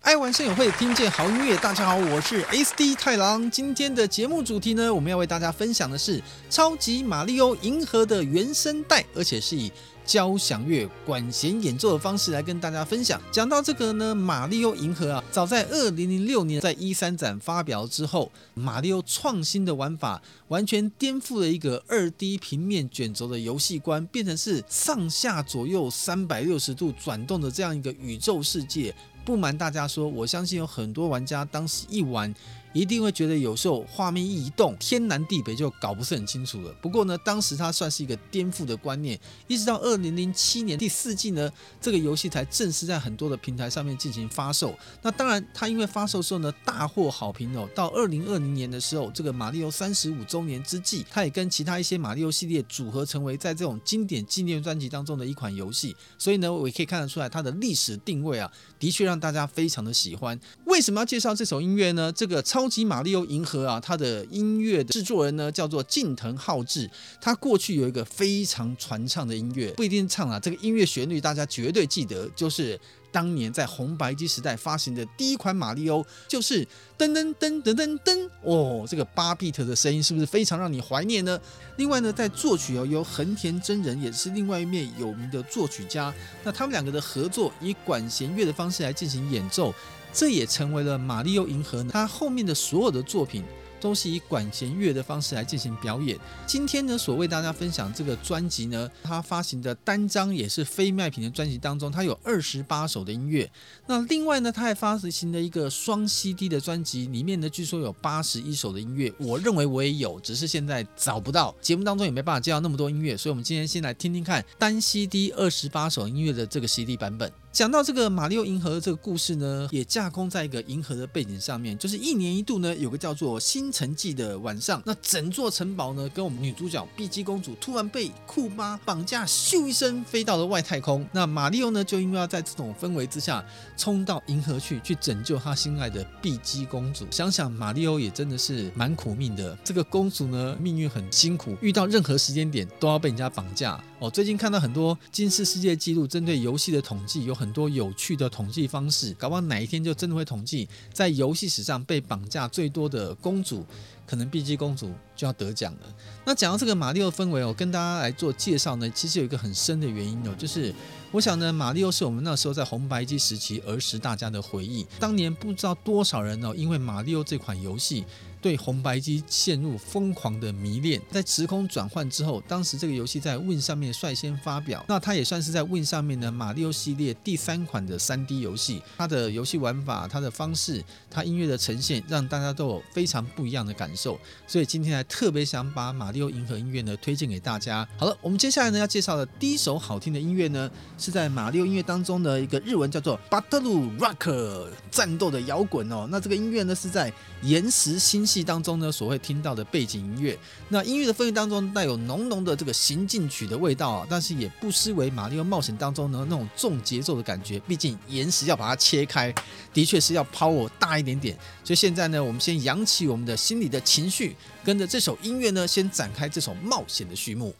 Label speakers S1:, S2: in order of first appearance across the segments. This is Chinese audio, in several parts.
S1: 爱玩声友会，听见好音乐。大家好，我是 SD 太郎。今天的节目主题呢，我们要为大家分享的是《超级玛利欧银河》的原声带，而且是以交响乐管弦演奏的方式来跟大家分享。讲到这个呢，《玛利欧银河》啊，早在二零零六年在 E3 展发表之后，玛利欧创新的玩法完全颠覆了一个二 D 平面卷轴的游戏观，变成是上下左右三百六十度转动的这样一个宇宙世界。不瞒大家说，我相信有很多玩家当时一玩，一定会觉得有时候画面一移动，天南地北就搞不是很清楚了。不过呢，当时它算是一个颠覆的观念。一直到二零零七年第四季呢，这个游戏才正式在很多的平台上面进行发售。那当然，它因为发售时候呢，大获好评哦。到二零二零年的时候，这个玛利欧三十五周年之际，它也跟其他一些玛利欧系列组合成为在这种经典纪念专辑当中的一款游戏。所以呢，我也可以看得出来它的历史定位啊，的确让大家非常的喜欢。为什么要介绍这首音乐呢？这个超超级玛利欧银河啊，它的音乐的制作人呢叫做近藤浩志。他过去有一个非常传唱的音乐，不一定唱啊，这个音乐旋律大家绝对记得，就是当年在红白机时代发行的第一款玛利欧，就是噔噔噔噔噔噔哦，这个八 bit 的声音是不是非常让你怀念呢？另外呢，在作曲哦，由横田真人也是另外一面有名的作曲家，那他们两个的合作以管弦乐的方式来进行演奏。这也成为了玛利奥银河，它后面的所有的作品都是以管弦乐的方式来进行表演。今天呢，所为大家分享这个专辑呢，它发行的单张也是非卖品的专辑当中，它有二十八首的音乐。那另外呢，它还发行了一个双 CD 的专辑，里面呢据说有八十一首的音乐。我认为我也有，只是现在找不到，节目当中也没办法介绍那么多音乐，所以我们今天先来听听看单 CD 二十八首音乐的这个 CD 版本。讲到这个玛利欧银河的这个故事呢，也架空在一个银河的背景上面，就是一年一度呢，有个叫做星辰祭的晚上，那整座城堡呢，跟我们女主角碧姬公主突然被库巴绑架，咻一声飞到了外太空。那玛利欧呢，就因为要在这种氛围之下，冲到银河去，去拯救他心爱的碧姬公主。想想玛利欧也真的是蛮苦命的，这个公主呢，命运很辛苦，遇到任何时间点都要被人家绑架。哦，最近看到很多金氏世界纪录针对游戏的统计，有很很多有趣的统计方式，搞不好哪一天就真的会统计在游戏史上被绑架最多的公主，可能碧姬公主就要得奖了。那讲到这个玛利欧氛围，我跟大家来做介绍呢，其实有一个很深的原因哦，就是我想呢，玛利欧是我们那时候在红白机时期儿时大家的回忆，当年不知道多少人哦，因为玛利欧这款游戏。对红白机陷入疯狂的迷恋，在时空转换之后，当时这个游戏在 Win 上面率先发表，那它也算是在 Win 上面呢玛利欧系列第三款的 3D 游戏。它的游戏玩法、它的方式、它音乐的呈现，让大家都有非常不一样的感受。所以今天还特别想把玛利欧银河音乐呢推荐给大家。好了，我们接下来呢要介绍的第一首好听的音乐呢，是在马里奥音乐当中的一个日文叫做 Battle Rock 战斗的摇滚哦。那这个音乐呢是在岩石星系当中呢，所会听到的背景音乐，那音乐的氛围当中带有浓浓的这个行进曲的味道啊，但是也不失为玛利欧冒险当中呢那种重节奏的感觉。毕竟岩石要把它切开，的确是要 power 大一点点。所以现在呢，我们先扬起我们的心里的情绪，跟着这首音乐呢，先展开这首冒险的序幕。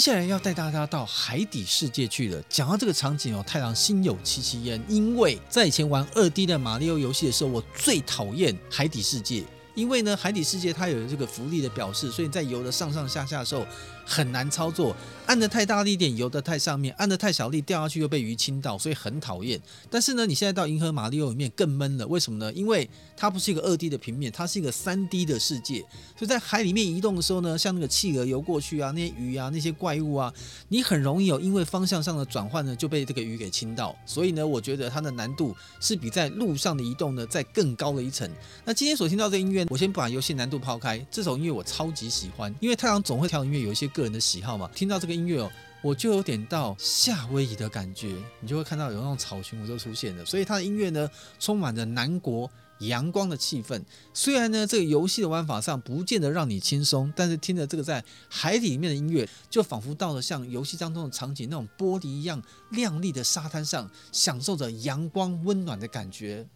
S1: 接下来要带大家到海底世界去了。讲到这个场景哦，太郎心有戚戚焉，因为在以前玩二 D 的马里奥游戏的时候，我最讨厌海底世界。因为呢，海底世界它有这个浮力的表示，所以在游的上上下下的时候很难操作，按得太大力点游得太上面，按得太小力掉下去又被鱼亲到，所以很讨厌。但是呢，你现在到银河马里奥里面更闷了，为什么呢？因为它不是一个二 D 的平面，它是一个三 D 的世界，所以在海里面移动的时候呢，像那个企鹅游过去啊，那些鱼啊，那些怪物啊，你很容易有因为方向上的转换呢就被这个鱼给亲到。所以呢，我觉得它的难度是比在路上的移动呢再更高了一层。那今天所听到这音乐。我先把游戏难度抛开，这首音乐我超级喜欢，因为太郎总会挑音乐，有一些歌个人的喜好嘛。听到这个音乐哦，我就有点到夏威夷的感觉，你就会看到有那种草裙舞就出现了。所以它的音乐呢，充满着南国阳光的气氛。虽然呢，这个游戏的玩法上不见得让你轻松，但是听着这个在海里面的音乐，就仿佛到了像游戏当中的场景那种玻璃一样亮丽的沙滩上，享受着阳光温暖的感觉。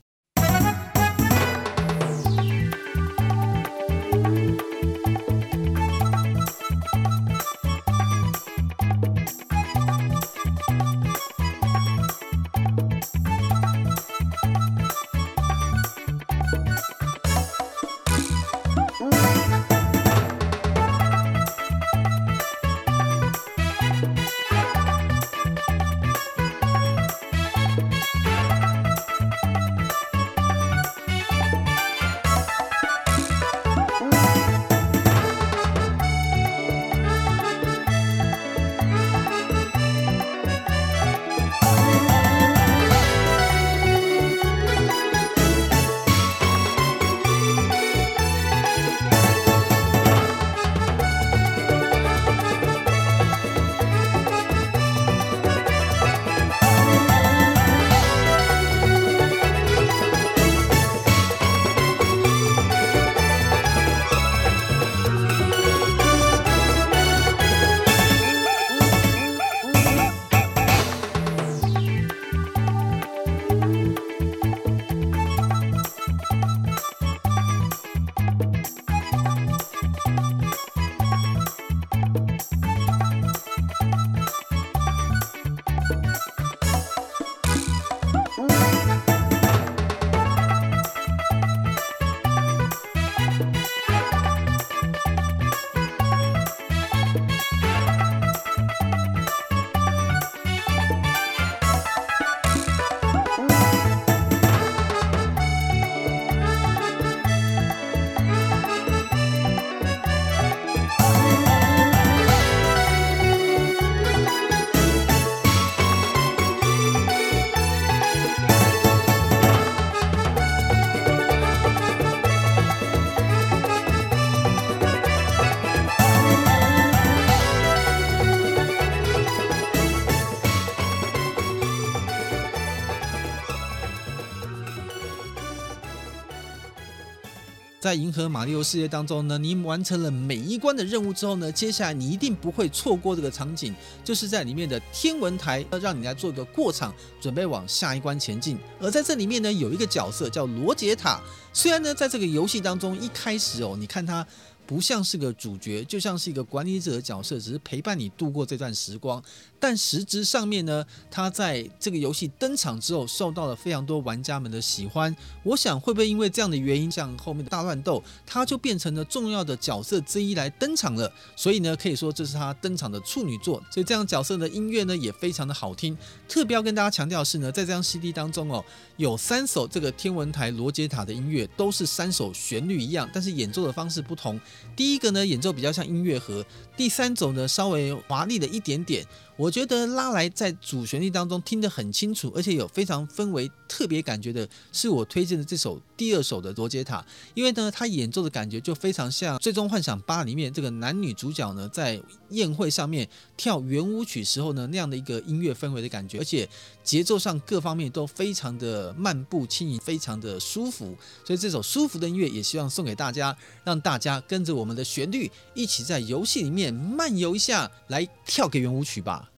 S1: 在银河马里奥世界当中呢，你完成了每一关的任务之后呢，接下来你一定不会错过这个场景，就是在里面的天文台，要让你来做一个过场，准备往下一关前进。而在这里面呢，有一个角色叫罗杰塔，虽然呢，在这个游戏当中一开始哦，你看他。不像是个主角，就像是一个管理者的角色，只是陪伴你度过这段时光。但实质上面呢，他在这个游戏登场之后，受到了非常多玩家们的喜欢。我想会不会因为这样的原因，像后面的大乱斗，他就变成了重要的角色之一来登场了。所以呢，可以说这是他登场的处女作。所以这样角色的音乐呢，也非常的好听。特别要跟大家强调的是呢，在这张 CD 当中哦，有三首这个天文台罗杰塔的音乐，都是三首旋律一样，但是演奏的方式不同。第一个呢，演奏比较像音乐盒，第三种呢，稍微华丽了一点点。我觉得拉来在主旋律当中听得很清楚，而且有非常氛围特别感觉的，是我推荐的这首第二首的罗杰塔，因为呢，他演奏的感觉就非常像《最终幻想八》里面这个男女主角呢，在宴会上面跳圆舞曲时候呢，那样的一个音乐氛围的感觉，而且节奏上各方面都非常的漫步轻盈，非常的舒服。所以这首舒服的音乐也希望送给大家，让大家跟着我们的旋律一起在游戏里面漫游一下，来跳个圆舞曲吧。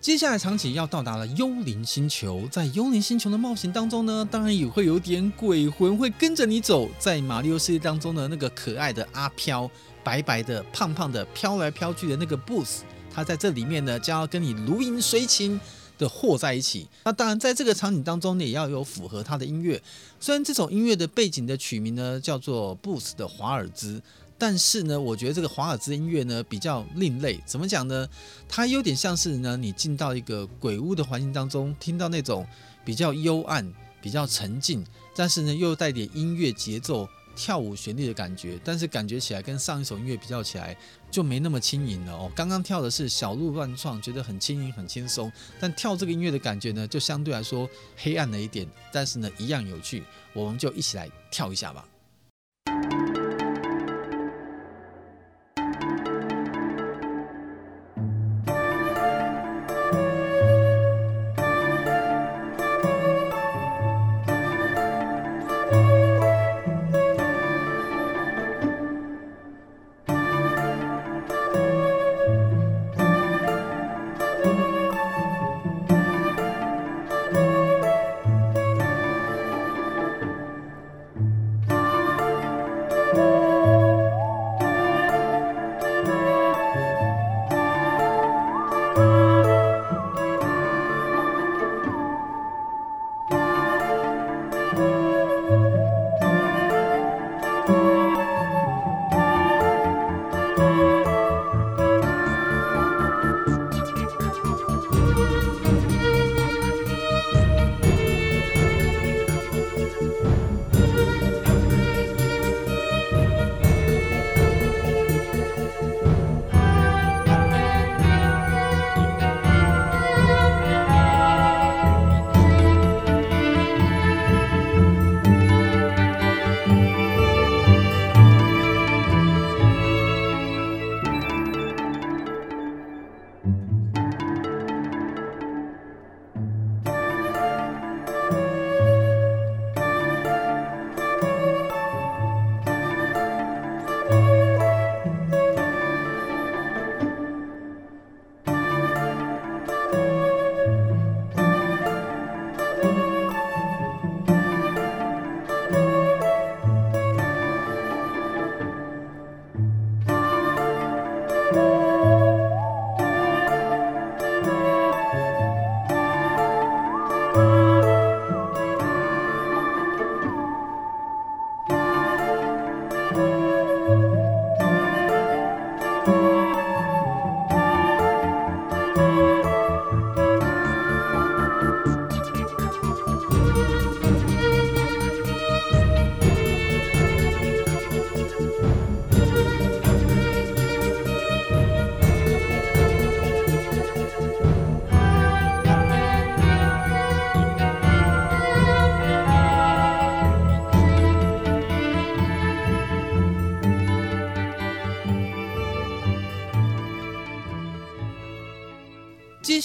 S1: 接下来场景要到达了幽灵星球，在幽灵星球的冒险当中呢，当然也会有点鬼魂会跟着你走。在马里奥世界当中的那个可爱的阿飘，白白的、胖胖的，飘来飘去的那个 Boos，他在这里面呢，将要跟你如影随形的和在一起。那当然，在这个场景当中呢，也要有符合他的音乐。虽然这首音乐的背景的曲名呢，叫做 Boos 的华尔兹。但是呢，我觉得这个华尔兹音乐呢比较另类，怎么讲呢？它有点像是呢，你进到一个鬼屋的环境当中，听到那种比较幽暗、比较沉静，但是呢又带点音乐节奏、跳舞旋律的感觉。但是感觉起来跟上一首音乐比较起来就没那么轻盈了哦。刚刚跳的是小鹿乱撞，觉得很轻盈、很轻松，但跳这个音乐的感觉呢，就相对来说黑暗了一点，但是呢一样有趣。我们就一起来跳一下吧。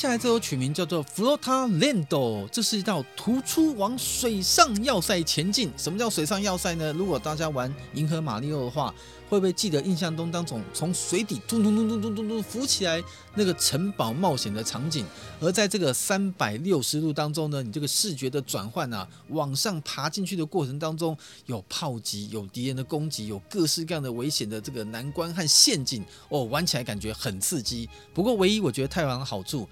S1: 下来这首曲名叫做《Flotaland》，这是一道突出往水上要塞前进。什么叫水上要塞呢？如果大家玩《银河马里奥》的话，会不会记得印象中当中从水底突突突突突突突浮起来那个城堡冒险的场景？而在这个三百六十度当中呢，你这个视觉的转换啊，往上爬进去的过程当中，有炮击，有敌人的攻击，有各式各样的危险的这个难关和陷阱哦，玩起来感觉很刺激。不过唯一我觉得太郎的好处。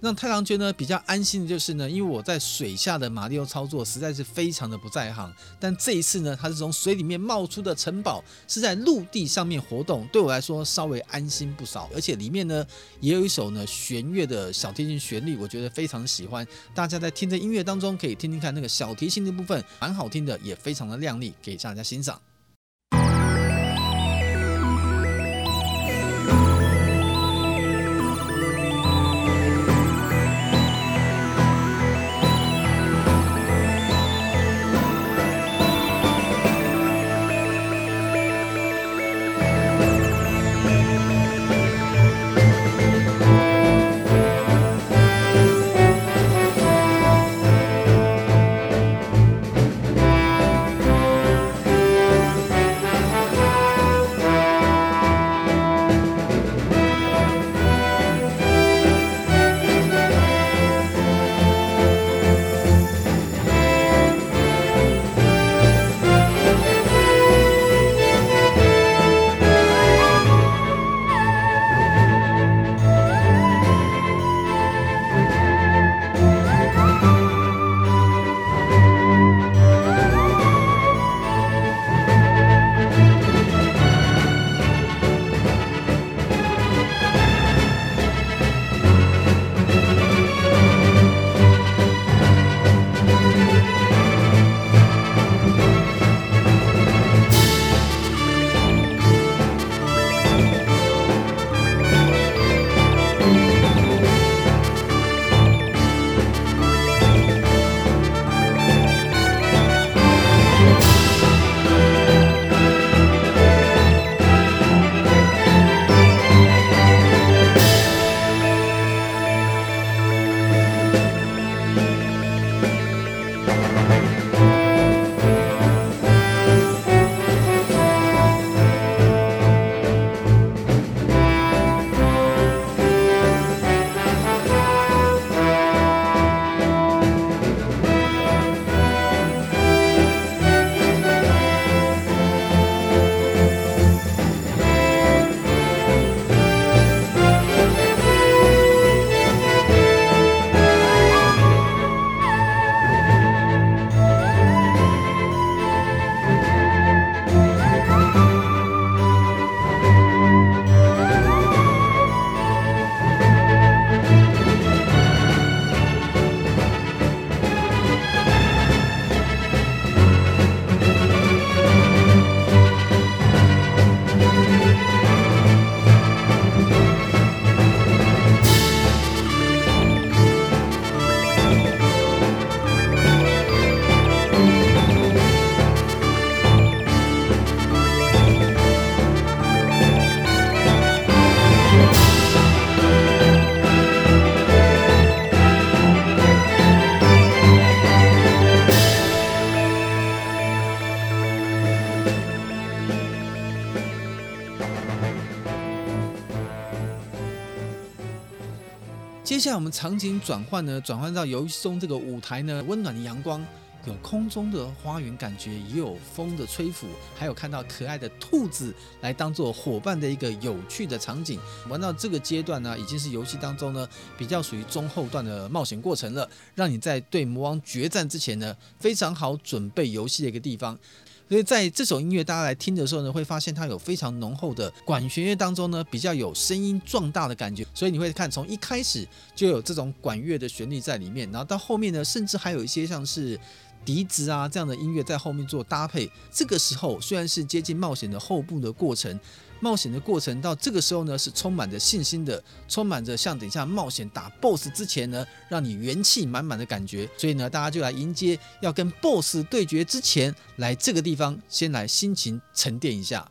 S1: 让太郎觉得比较安心的就是呢，因为我在水下的马里奥操作实在是非常的不在行，但这一次呢，它是从水里面冒出的城堡是在陆地上面活动，对我来说稍微安心不少。而且里面呢也有一首呢弦乐的小提琴旋律，我觉得非常喜欢。大家在听着音乐当中可以听听看那个小提琴的部分，蛮好听的，也非常的亮丽，给大家欣赏。下来我们场景转换呢，转换到游戏中这个舞台呢，温暖的阳光。有空中的花园感觉，也有风的吹拂，还有看到可爱的兔子来当做伙伴的一个有趣的场景。玩到这个阶段呢，已经是游戏当中呢比较属于中后段的冒险过程了，让你在对魔王决战之前呢非常好准备游戏的一个地方。所以在这首音乐大家来听的时候呢，会发现它有非常浓厚的管弦乐当中呢比较有声音壮大的感觉，所以你会看从一开始就有这种管乐的旋律在里面，然后到后面呢，甚至还有一些像是。笛子啊，这样的音乐在后面做搭配。这个时候虽然是接近冒险的后部的过程，冒险的过程到这个时候呢是充满着信心的，充满着像等一下冒险打 BOSS 之前呢，让你元气满满的感觉。所以呢，大家就来迎接要跟 BOSS 对决之前，来这个地方先来心情沉淀一下。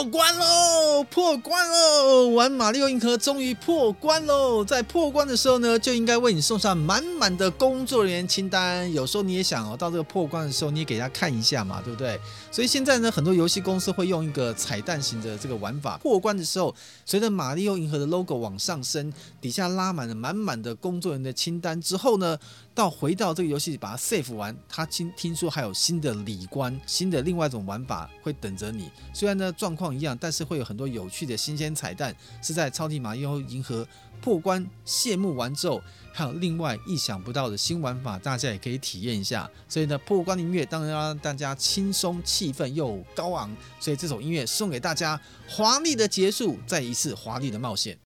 S1: 破关喽！破关喽玩马里奥银河终于破关喽！在破关的时候呢，就应该为你送上满满的工作人员清单。有时候你也想哦，到这个破关的时候，你也给他看一下嘛，对不对？所以现在呢，很多游戏公司会用一个彩蛋型的这个玩法。破关的时候，随着马里奥银河的 logo 往上升，底下拉满了满满的工作人员的清单之后呢，到回到这个游戏把它 save 完，他听听说还有新的礼关，新的另外一种玩法会等着你。虽然呢状况一样，但是会有很多有趣的新鲜彩蛋，是在超级马里奥银河破关谢幕完之后，还有另外意想不到的新玩法，大家也可以体验一下。所以呢，破关的音乐当然要让大家轻松、气氛又高昂，所以这首音乐送给大家，华丽的结束，再一次华丽的冒险。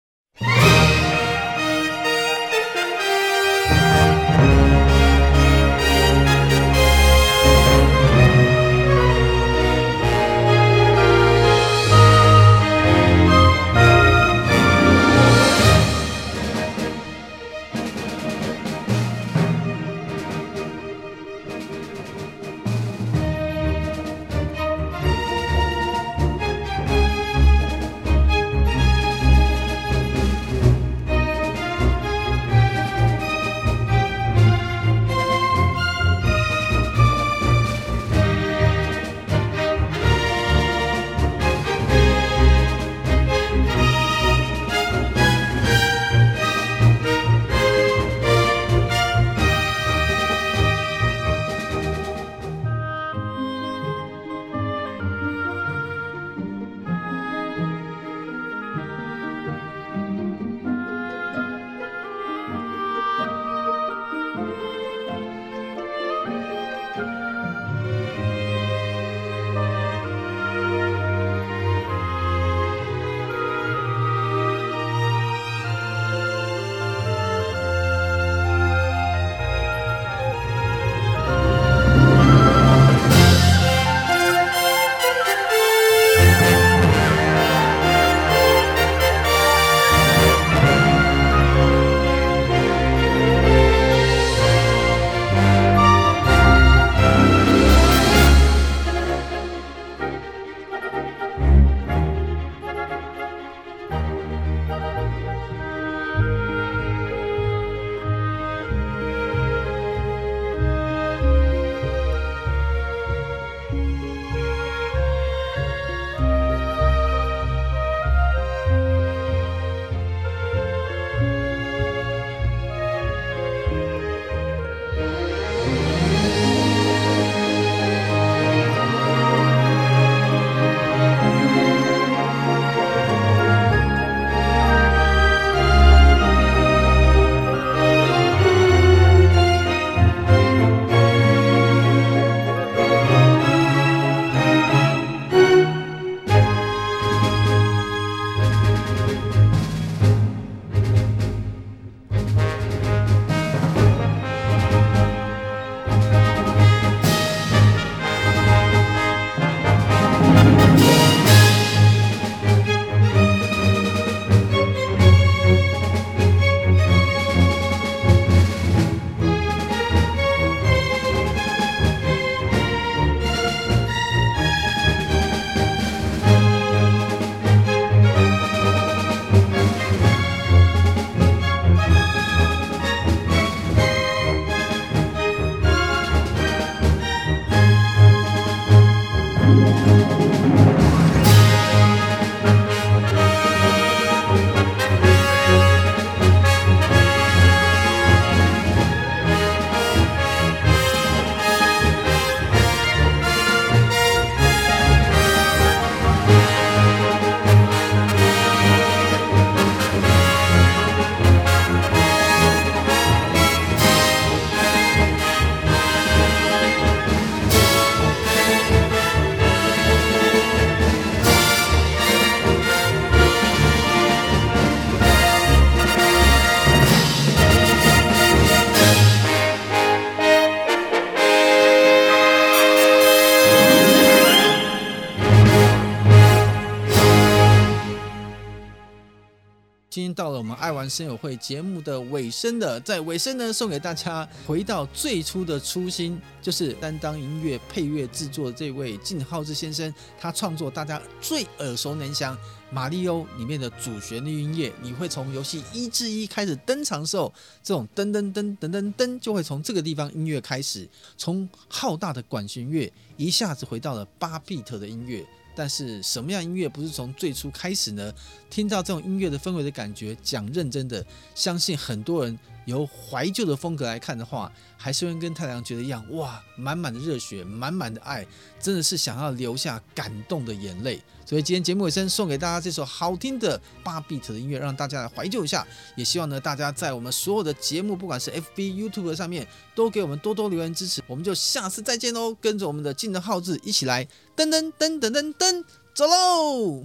S1: 声友会节目的尾声的，在尾声呢，送给大家回到最初的初心，就是担当音乐配乐制作的这位靳浩志先生，他创作大家最耳熟能详。马里欧里面的主旋律音乐，你会从游戏一至一开始登场的时候，这种噔噔噔噔噔噔，就会从这个地方音乐开始，从浩大的管弦乐一下子回到了八 bit 的音乐。但是什么样音乐不是从最初开始呢？听到这种音乐的氛围的感觉，讲认真的，相信很多人由怀旧的风格来看的话，还是会跟太阳觉得一样，哇，满满的热血，满满的爱，真的是想要流下感动的眼泪。所以今天节目尾声送给大家这首好听的八 bit 的音乐，让大家来怀旧一下。也希望呢，大家在我们所有的节目，不管是 FB、YouTube 上面，都给我们多多留言支持。我们就下次再见喽！跟着我们的金人浩志一起来噔噔噔噔噔噔，走喽！